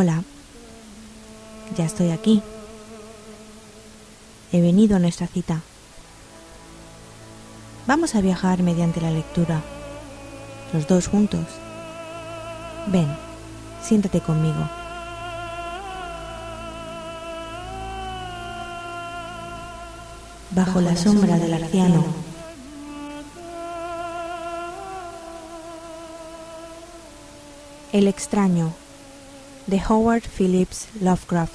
Hola, ya estoy aquí. He venido a nuestra cita. Vamos a viajar mediante la lectura, los dos juntos. Ven, siéntate conmigo. Bajo, la, sombra, del arciano. El extraño de Howard Phillips Lovecraft,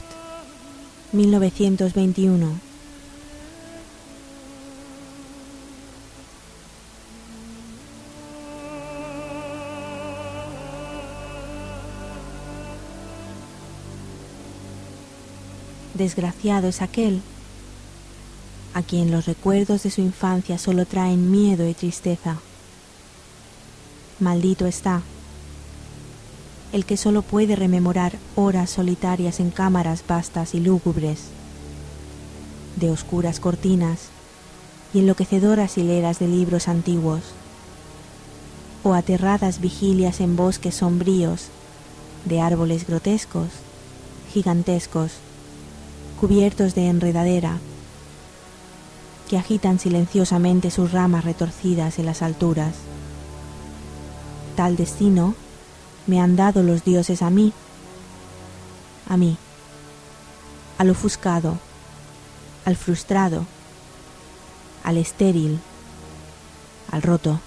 1921. Desgraciado es aquel a quien los recuerdos de su infancia solo traen miedo y tristeza. Maldito está el que solo puede rememorar horas solitarias en cámaras vastas y lúgubres, de oscuras cortinas y enloquecedoras hileras de libros antiguos, o aterradas vigilias en bosques sombríos de árboles grotescos, gigantescos, cubiertos de enredadera, que agitan silenciosamente sus ramas retorcidas en las alturas. Tal destino me han dado los dioses a mí, a mí, al ofuscado, al frustrado, al estéril, al roto.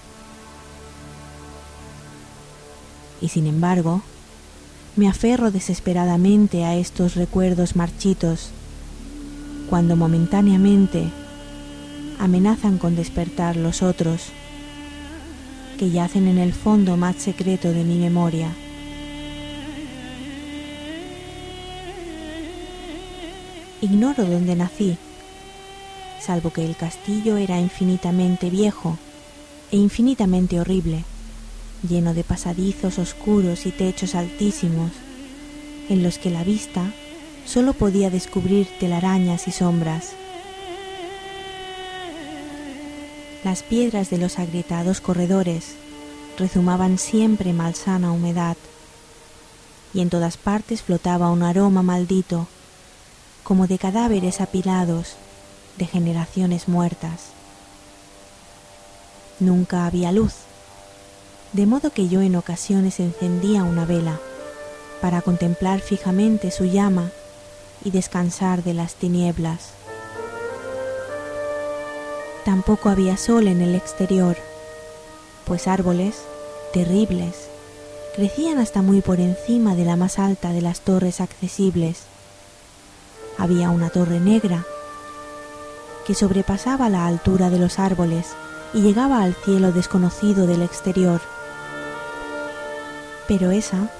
Y sin embargo, me aferro desesperadamente a estos recuerdos marchitos, cuando momentáneamente amenazan con despertar los otros que yacen en el fondo más secreto de mi memoria. Ignoro dónde nací, salvo que el castillo era infinitamente viejo e infinitamente horrible, lleno de pasadizos oscuros y techos altísimos, en los que la vista solo podía descubrir telarañas y sombras. Las piedras de los agrietados corredores rezumaban siempre malsana humedad, y en todas partes flotaba un aroma maldito, como de cadáveres apilados de generaciones muertas. Nunca había luz, de modo que yo en ocasiones encendía una vela para contemplar fijamente su llama y descansar de las tinieblas. Tampoco había sol en el exterior, pues árboles, terribles, crecían hasta muy por encima de la más alta de las torres accesibles. Había una torre negra que sobrepasaba la altura de los árboles y llegaba al cielo desconocido del exterior. Pero esa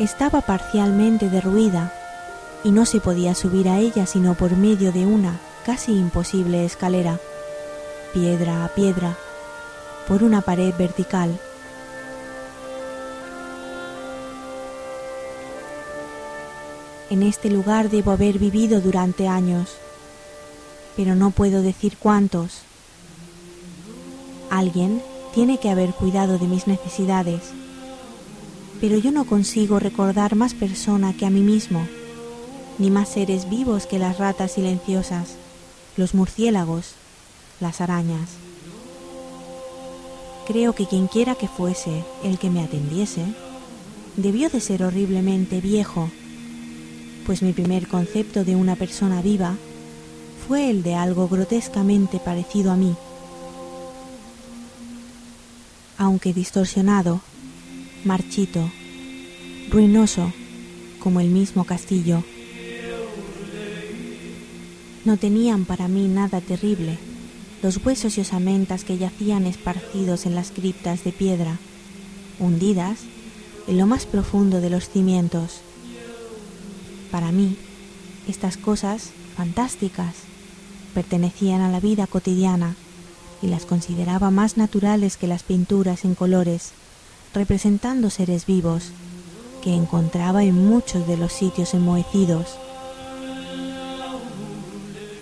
estaba parcialmente derruida y no se podía subir a ella sino por medio de una casi imposible escalera piedra a piedra, por una pared vertical. En este lugar debo haber vivido durante años, pero no puedo decir cuántos. Alguien tiene que haber cuidado de mis necesidades, pero yo no consigo recordar más persona que a mí mismo, ni más seres vivos que las ratas silenciosas, los murciélagos, las arañas. Creo que quien quiera que fuese el que me atendiese, debió de ser horriblemente viejo, pues mi primer concepto de una persona viva fue el de algo grotescamente parecido a mí. aunque distorsionado, marchito, ruinoso, como el mismo castillo. No tenían para mí nada terrible los huesos y osamentas que yacían esparcidos en las criptas de piedra, hundidas en lo más profundo de los cimientos. Para mí, estas cosas fantásticas pertenecían a la vida cotidiana y las consideraba más naturales que las pinturas en colores, representando seres vivos, que encontraba en muchos de los sitios enmohecidos.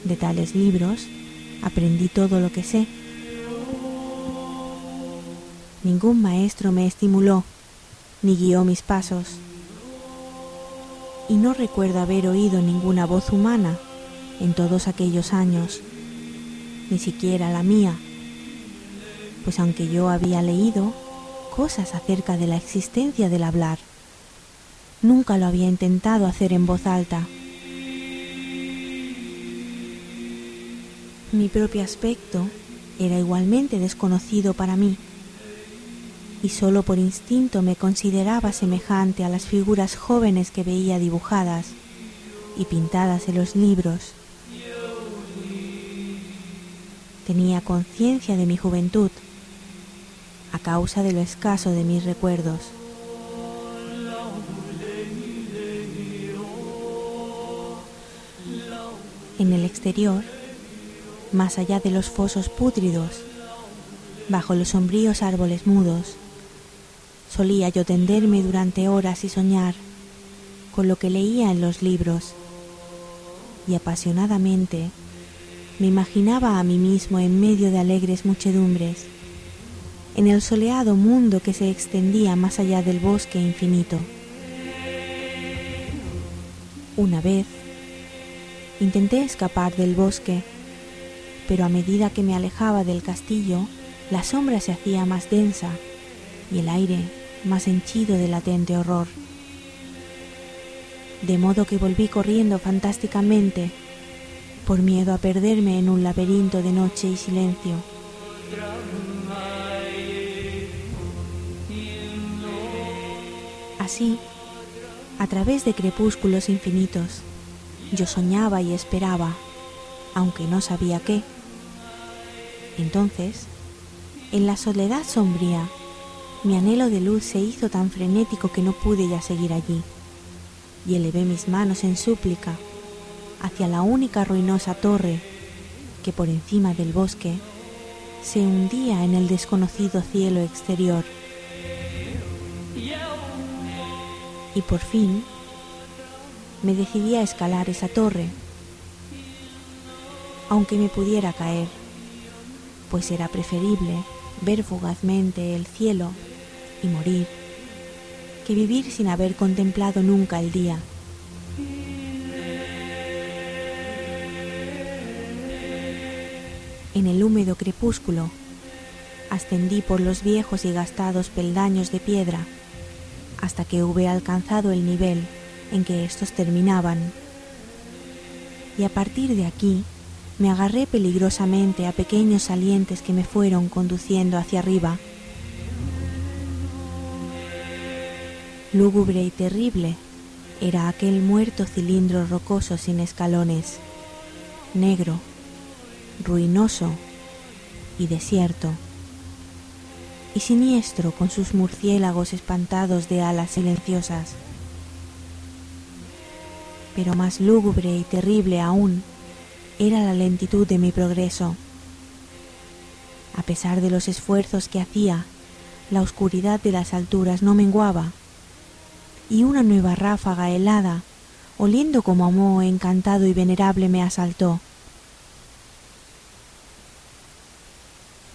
De tales libros aprendí todo lo que sé. Ningún maestro me estimuló ni guió mis pasos. Y no recuerdo haber oído ninguna voz humana en todos aquellos años, ni siquiera la mía, pues aunque yo había leído cosas acerca de la existencia del hablar, nunca lo había intentado hacer en voz alta. Mi propio aspecto era igualmente desconocido para mí, y solo por instinto me consideraba semejante a las figuras jóvenes que veía dibujadas y pintadas en los libros. Tenía conciencia de mi juventud a causa de lo escaso de mis recuerdos. En el exterior, más allá de los fosos pútridos, bajo los sombríos árboles mudos, solía yo tenderme durante horas y soñar con lo que leía en los libros y apasionadamente me imaginaba a mí mismo en medio de alegres muchedumbres, en el soleado mundo que se extendía más allá del bosque infinito. Una vez intenté escapar del bosque, pero a medida que me alejaba del castillo, la sombra se hacía más densa y el aire más henchido de latente horror. De modo que volví corriendo fantásticamente por miedo a perderme en un laberinto de noche y silencio. Así, a través de crepúsculos infinitos, yo soñaba y esperaba, aunque no sabía qué. Entonces, en la soledad sombría, mi anhelo de luz se hizo tan frenético que no pude ya seguir allí, y elevé mis manos en súplica hacia la única ruinosa torre que por encima del bosque se hundía en el desconocido cielo exterior. Y por fin me decidí a escalar esa torre, aunque me pudiera caer, pues era preferible ver fugazmente el cielo y morir que vivir sin haber contemplado nunca el día. En el húmedo crepúsculo ascendí por los viejos y gastados peldaños de piedra hasta que hube alcanzado el nivel en que estos terminaban. Y a partir de aquí me agarré peligrosamente a pequeños salientes que me fueron conduciendo hacia arriba. Lúgubre y terrible era aquel muerto cilindro rocoso sin escalones, negro, ruinoso y desierto, y siniestro con sus murciélagos espantados de alas silenciosas. Pero más lúgubre y terrible aún era la lentitud de mi progreso. A pesar de los esfuerzos que hacía, la oscuridad de las alturas no menguaba, y una nueva ráfaga helada, oliendo como a moho encantado y venerable, me asaltó.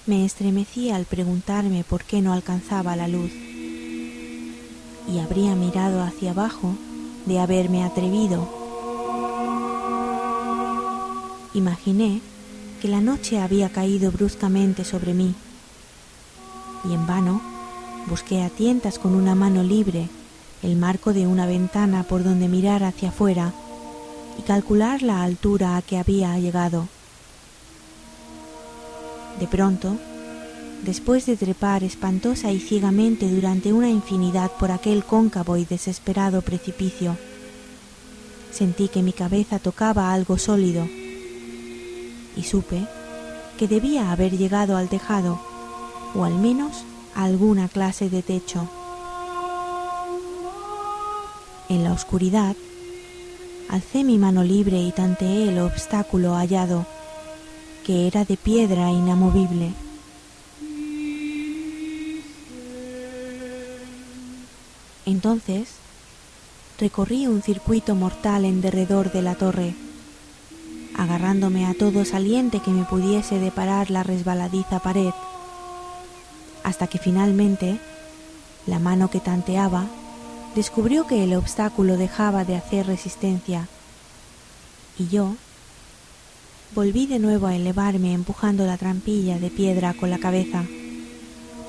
Me estremecí al preguntarme por qué no alcanzaba la luz, y habría mirado hacia abajo de haberme atrevido Imaginé que la noche había caído bruscamente sobre mí y en vano busqué a tientas con una mano libre el marco de una ventana por donde mirar hacia afuera y calcular la altura a que había llegado. De pronto después de trepar espantosa y ciegamente durante una infinidad por aquel cóncavo y desesperado precipicio, sentí que mi cabeza tocaba algo sólido y supe que debía haber llegado al tejado o al menos a alguna clase de techo. En la oscuridad, alcé mi mano libre y tanteé el obstáculo hallado, que era de piedra inamovible. Entonces recorrí un circuito mortal en derredor de la torre, agarrándome a todo saliente que me pudiese deparar la resbaladiza pared, hasta que finalmente la mano que tanteaba descubrió que el obstáculo dejaba de hacer resistencia y yo volví de nuevo a elevarme empujando la trampilla de piedra con la cabeza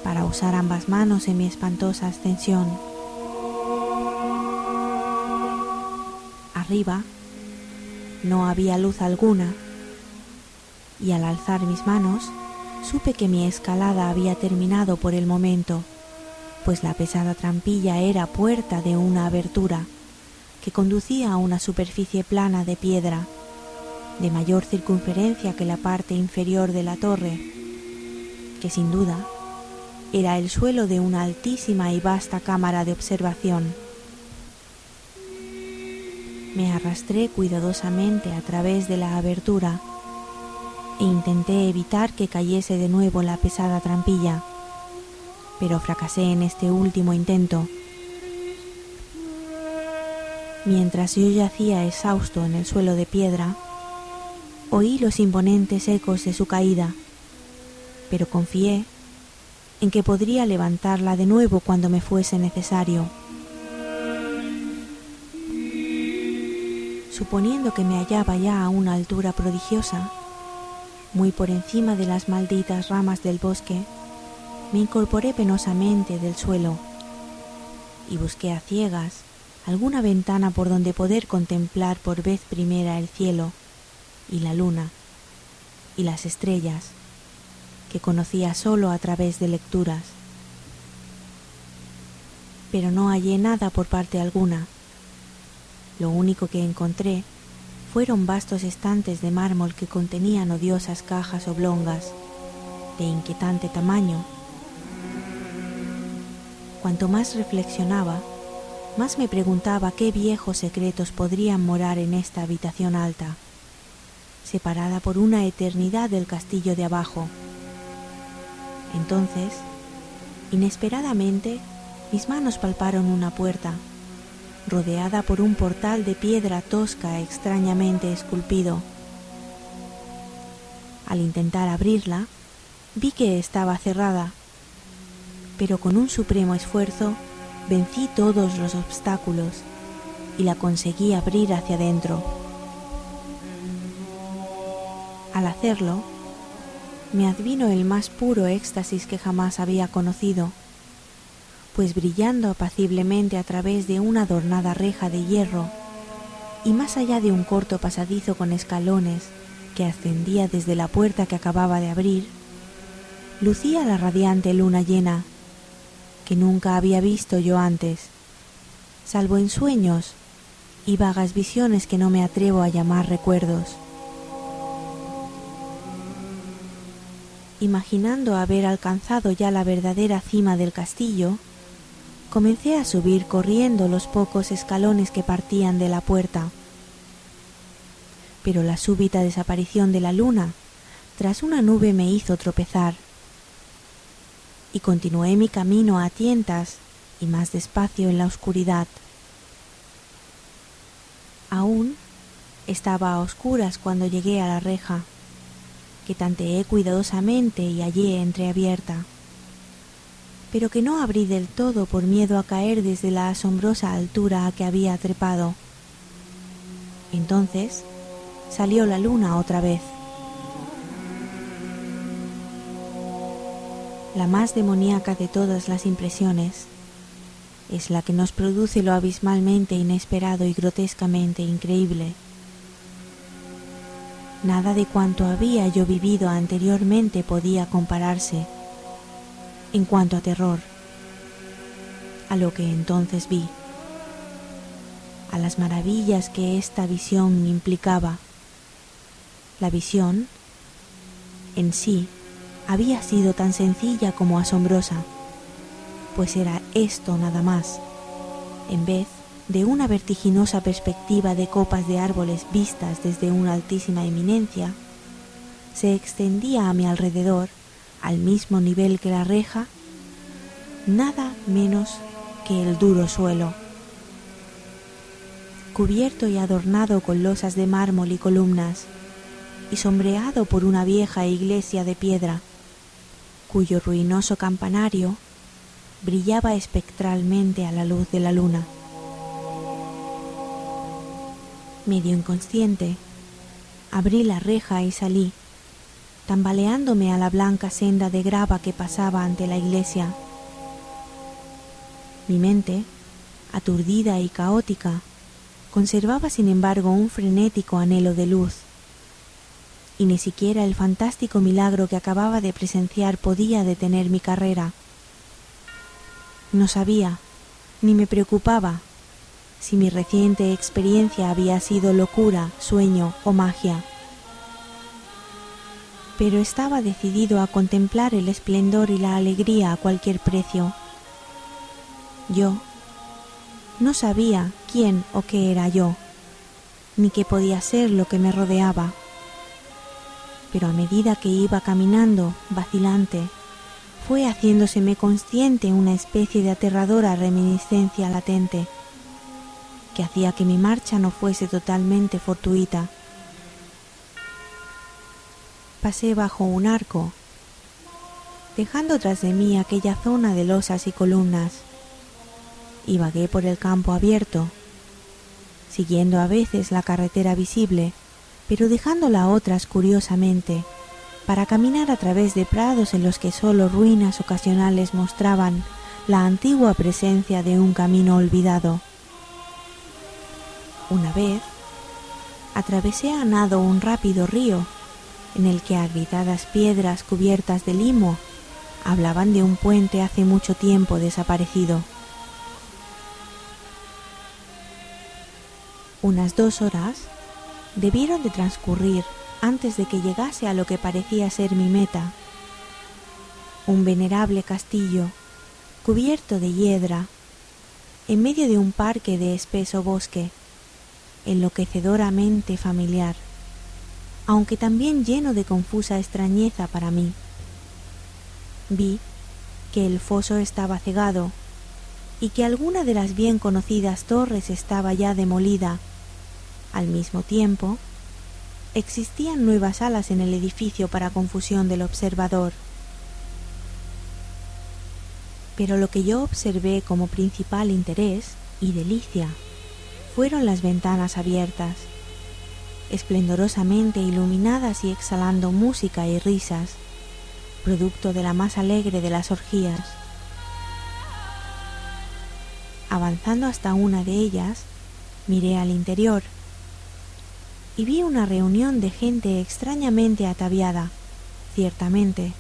para usar ambas manos en mi espantosa ascensión. Arriba no había luz alguna y al alzar mis manos supe que mi escalada había terminado por el momento, pues la pesada trampilla era puerta de una abertura que conducía a una superficie plana de piedra, de mayor circunferencia que la parte inferior de la torre, que sin duda era el suelo de una altísima y vasta cámara de observación. Me arrastré cuidadosamente a través de la abertura e intenté evitar que cayese de nuevo la pesada trampilla, pero fracasé en este último intento. Mientras yo yacía exhausto en el suelo de piedra, oí los imponentes ecos de su caída, pero confié en que podría levantarla de nuevo cuando me fuese necesario. Suponiendo que me hallaba ya a una altura prodigiosa, muy por encima de las malditas ramas del bosque, me incorporé penosamente del suelo y busqué a ciegas alguna ventana por donde poder contemplar por vez primera el cielo y la luna y las estrellas que conocía solo a través de lecturas. Pero no hallé nada por parte alguna. Lo único que encontré fueron vastos estantes de mármol que contenían odiosas cajas oblongas de inquietante tamaño. Cuanto más reflexionaba, más me preguntaba qué viejos secretos podrían morar en esta habitación alta, separada por una eternidad del castillo de abajo. Entonces, inesperadamente, mis manos palparon una puerta rodeada por un portal de piedra tosca extrañamente esculpido. Al intentar abrirla, vi que estaba cerrada, pero con un supremo esfuerzo vencí todos los obstáculos y la conseguí abrir hacia adentro. Al hacerlo, me advino el más puro éxtasis que jamás había conocido pues brillando apaciblemente a través de una adornada reja de hierro y más allá de un corto pasadizo con escalones que ascendía desde la puerta que acababa de abrir, lucía la radiante luna llena que nunca había visto yo antes, salvo en sueños y vagas visiones que no me atrevo a llamar recuerdos. Imaginando haber alcanzado ya la verdadera cima del castillo, comencé a subir corriendo los pocos escalones que partían de la puerta. Pero la súbita desaparición de la luna tras una nube me hizo tropezar y continué mi camino a tientas y más despacio en la oscuridad. Aún estaba a oscuras cuando llegué a la reja, que tanteé cuidadosamente y hallé entreabierta pero que no abrí del todo por miedo a caer desde la asombrosa altura a que había trepado. Entonces salió la luna otra vez. La más demoníaca de todas las impresiones es la que nos produce lo abismalmente inesperado y grotescamente increíble. Nada de cuanto había yo vivido anteriormente podía compararse en cuanto a terror, a lo que entonces vi, a las maravillas que esta visión implicaba. La visión en sí había sido tan sencilla como asombrosa, pues era esto nada más, en vez de una vertiginosa perspectiva de copas de árboles vistas desde una altísima eminencia, se extendía a mi alrededor, al mismo nivel que la reja, nada menos que el duro suelo, cubierto y adornado con losas de mármol y columnas, y sombreado por una vieja iglesia de piedra, cuyo ruinoso campanario brillaba espectralmente a la luz de la luna. Medio inconsciente, abrí la reja y salí, tambaleándome a la blanca senda de grava que pasaba ante la iglesia. Mi mente, aturdida y caótica, conservaba sin embargo un frenético anhelo de luz y ni siquiera el fantástico milagro que acababa de presenciar podía detener mi carrera. No sabía, ni me preocupaba, si mi reciente experiencia había sido locura, sueño o magia. Pero estaba decidido a contemplar el esplendor y la alegría a cualquier precio. Yo no sabía quién o qué era yo, ni qué podía ser lo que me rodeaba pero a medida que iba caminando, vacilante, fue haciéndoseme consciente una especie de aterradora reminiscencia latente, que hacía que mi marcha no fuese totalmente fortuita. Pasé bajo un arco, dejando tras de mí aquella zona de losas y columnas, y vagué por el campo abierto, siguiendo a veces la carretera visible, pero dejándola otras curiosamente, para caminar a través de prados en los que solo ruinas ocasionales mostraban la antigua presencia de un camino olvidado. Una vez, atravesé a nado un rápido río, en el que agritadas piedras cubiertas de limo hablaban de un puente hace mucho tiempo desaparecido. Unas dos horas debieron de transcurrir antes de que llegase a lo que parecía ser mi meta, un venerable castillo cubierto de hiedra, en medio de un parque de espeso bosque, enloquecedoramente familiar, aunque también lleno de confusa extrañeza para mí. Vi que el foso estaba cegado y que alguna de las bien conocidas torres estaba ya demolida al mismo tiempo, existían nuevas alas en el edificio para confusión del observador. Pero lo que yo observé como principal interés y delicia fueron las ventanas abiertas, esplendorosamente iluminadas y exhalando música y risas, producto de la más alegre de las orgías. Avanzando hasta una de ellas, miré al interior y vi una reunión de gente extrañamente ataviada, ciertamente,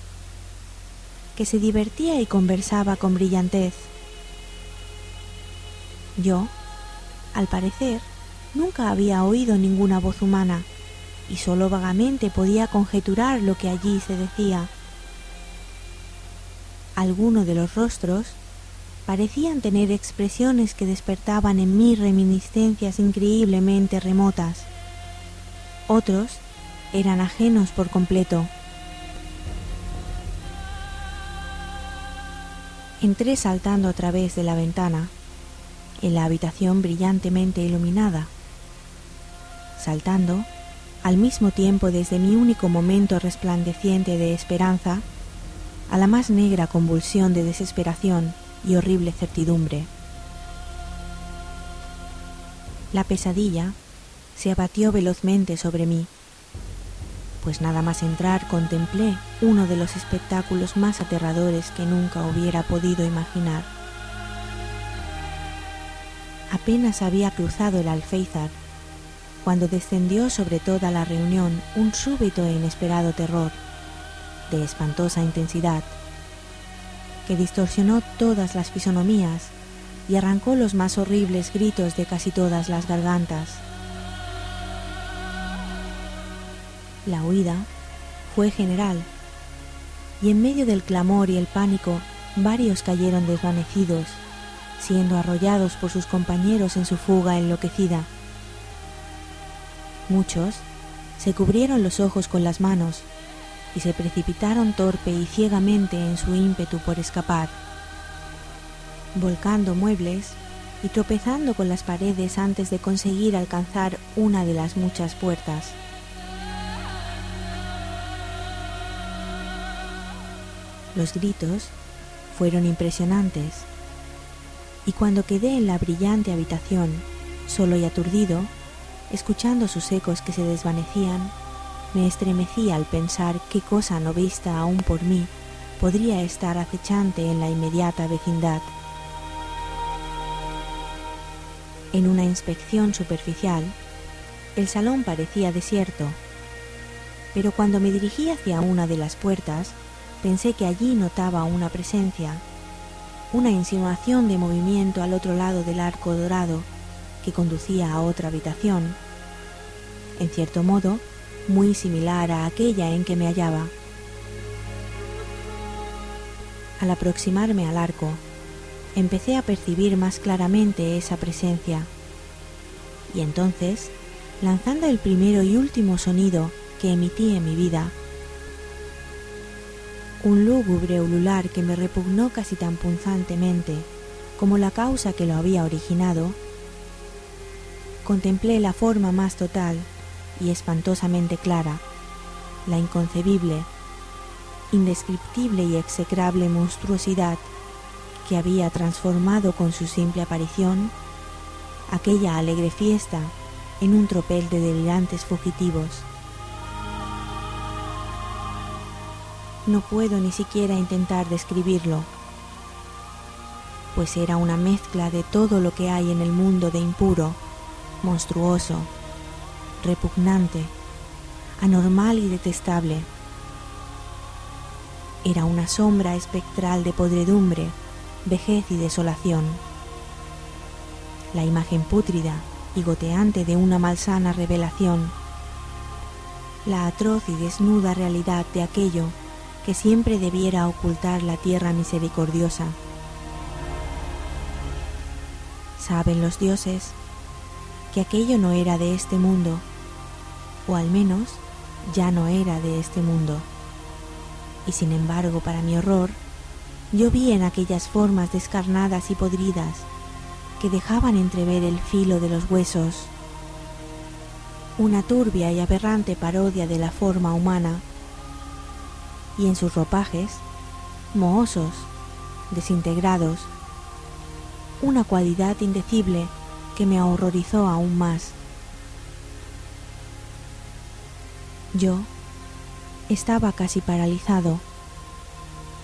que se divertía y conversaba con brillantez. Yo, al parecer, nunca había oído ninguna voz humana y sólo vagamente podía conjeturar lo que allí se decía. Algunos de los rostros parecían tener expresiones que despertaban en mí reminiscencias increíblemente remotas otros eran ajenos por completo. Entré saltando a través de la ventana, en la habitación brillantemente iluminada. Saltando, al mismo tiempo desde mi único momento resplandeciente de esperanza, a la más negra convulsión de desesperación y horrible certidumbre. La pesadilla se abatió velozmente sobre mí, pues nada más entrar contemplé uno de los espectáculos más aterradores que nunca hubiera podido imaginar. Apenas había cruzado el alféizar cuando descendió sobre toda la reunión un súbito e inesperado terror, de espantosa intensidad. que distorsionó todas las fisonomías y arrancó los más horribles gritos de casi todas las gargantas. La huida fue general, y en medio del clamor y el pánico varios cayeron desvanecidos, siendo arrollados por sus compañeros en su fuga enloquecida. Muchos se cubrieron los ojos con las manos y se precipitaron torpe y ciegamente en su ímpetu por escapar, volcando muebles y tropezando con las paredes antes de conseguir alcanzar una de las muchas puertas. Los gritos fueron impresionantes y cuando quedé en la brillante habitación, solo y aturdido, escuchando sus ecos que se desvanecían, me estremecía al pensar qué cosa no vista aún por mí podría estar acechante en la inmediata vecindad. En una inspección superficial, el salón parecía desierto, pero cuando me dirigí hacia una de las puertas, pensé que allí notaba una presencia, una insinuación de movimiento al otro lado del arco dorado que conducía a otra habitación, en cierto modo muy similar a aquella en que me hallaba. Al aproximarme al arco, empecé a percibir más claramente esa presencia, y entonces, lanzando el primero y último sonido que emití en mi vida, un lúgubre ulular que me repugnó casi tan punzantemente como la causa que lo había originado, contemplé la forma más total y espantosamente clara, la inconcebible, indescriptible y execrable monstruosidad que había transformado con su simple aparición aquella alegre fiesta en un tropel de delirantes fugitivos. No puedo ni siquiera intentar describirlo, pues era una mezcla de todo lo que hay en el mundo de impuro, monstruoso, repugnante, anormal y detestable. Era una sombra espectral de podredumbre, vejez y desolación. La imagen pútrida y goteante de una malsana revelación. La atroz y desnuda realidad de aquello que siempre debiera ocultar la tierra misericordiosa. Saben los dioses que aquello no era de este mundo o al menos ya no era de este mundo. Y sin embargo, para mi horror, yo vi en aquellas formas descarnadas y podridas que dejaban entrever el filo de los huesos, una turbia y aberrante parodia de la forma humana, y en sus ropajes, mohosos, desintegrados, una cualidad indecible que me horrorizó aún más. Yo estaba casi paralizado,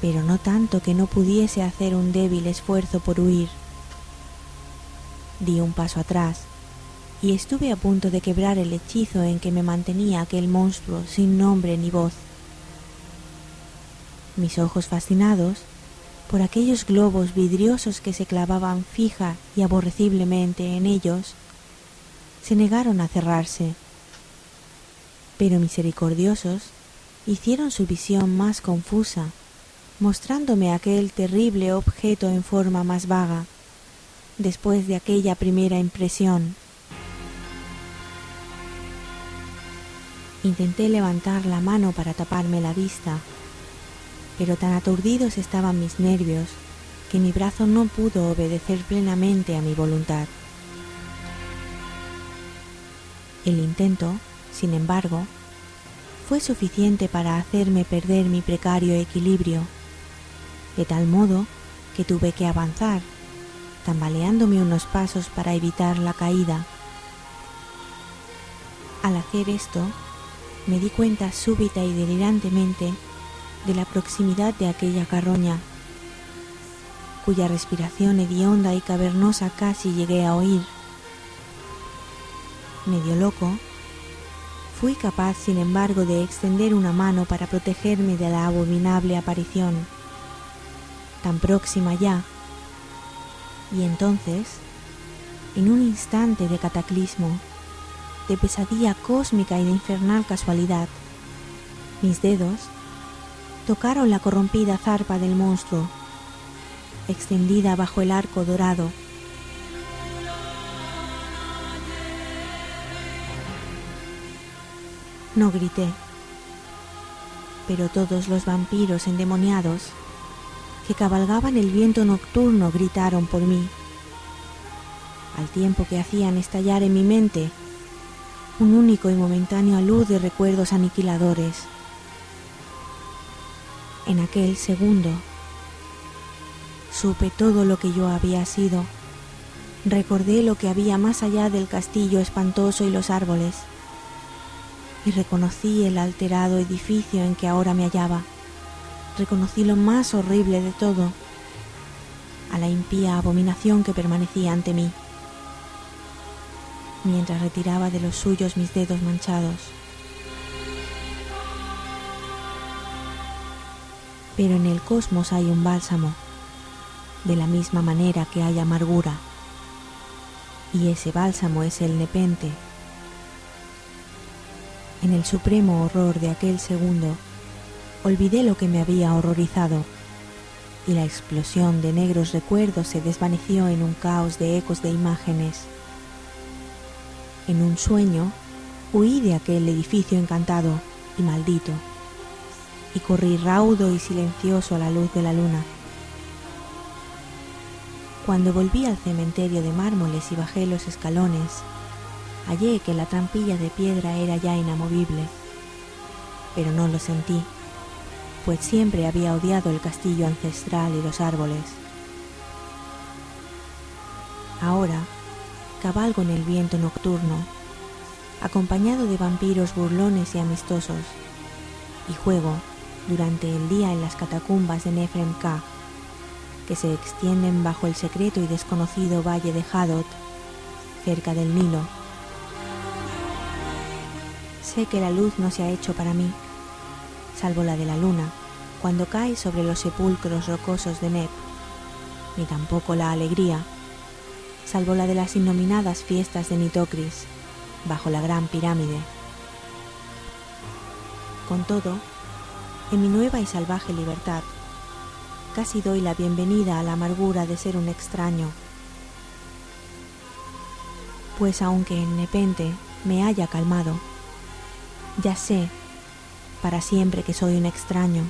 pero no tanto que no pudiese hacer un débil esfuerzo por huir. Di un paso atrás y estuve a punto de quebrar el hechizo en que me mantenía aquel monstruo sin nombre ni voz. Mis ojos fascinados por aquellos globos vidriosos que se clavaban fija y aborreciblemente en ellos, se negaron a cerrarse pero misericordiosos hicieron su visión más confusa, mostrándome aquel terrible objeto en forma más vaga, después de aquella primera impresión. Intenté levantar la mano para taparme la vista, pero tan aturdidos estaban mis nervios que mi brazo no pudo obedecer plenamente a mi voluntad. El intento sin embargo, fue suficiente para hacerme perder mi precario equilibrio, de tal modo que tuve que avanzar, tambaleándome unos pasos para evitar la caída. Al hacer esto, me di cuenta súbita y delirantemente de la proximidad de aquella carroña, cuya respiración hedionda y cavernosa casi llegué a oír. Medio loco, Fui capaz, sin embargo, de extender una mano para protegerme de la abominable aparición. tan próxima ya. Y entonces, en un instante de cataclismo, de pesadilla cósmica y de infernal casualidad, mis dedos tocaron la corrompida zarpa del monstruo, extendida bajo el arco dorado. No grité, pero todos los vampiros endemoniados que cabalgaban el viento nocturno gritaron por mí, al tiempo que hacían estallar en mi mente un único y momentáneo luz de recuerdos aniquiladores. En aquel segundo supe todo lo que yo había sido, recordé lo que había más allá del castillo espantoso y los árboles, y reconocí el alterado edificio en que ahora me hallaba reconocí lo más horrible de todo, a la impía abominación que permanecía ante mí, mientras retiraba de los suyos mis dedos manchados. Pero en el cosmos hay un bálsamo, de la misma manera que hay amargura, y ese bálsamo es el nepente. En el supremo horror de aquel segundo, olvidé lo que me había horrorizado y la explosión de negros recuerdos se desvaneció en un caos de ecos de imágenes. En un sueño huí de aquel edificio encantado y maldito y corrí raudo y silencioso a la luz de la luna. Cuando volví al cementerio de mármoles y bajé los escalones, hallé que la trampilla de piedra era ya inamovible, pero no lo sentí pues siempre había odiado el castillo ancestral y los árboles. Ahora cabalgo en el viento nocturno, acompañado de vampiros burlones y amistosos, y juego durante el día en las catacumbas de Nefrem K, que se extienden bajo el secreto y desconocido valle de Hadot, cerca del Nilo. Sé que la luz no se ha hecho para mí, salvo la de la luna, cuando cae sobre los sepulcros rocosos de Nep, ni tampoco la alegría, salvo la de las innominadas fiestas de Nitocris, bajo la gran pirámide. Con todo, en mi nueva y salvaje libertad, casi doy la bienvenida a la amargura de ser un extraño, pues aunque en Nepente me haya calmado, ya sé para siempre que soy un extraño,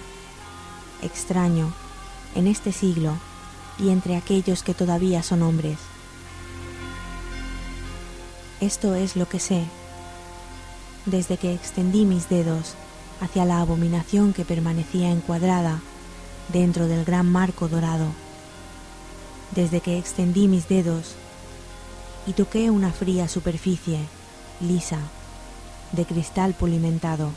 extraño, en este siglo y entre aquellos que todavía son hombres. Esto es lo que sé, desde que extendí mis dedos hacia la abominación que permanecía encuadrada dentro del gran marco dorado, desde que extendí mis dedos y toqué una fría superficie, lisa, de cristal pulimentado.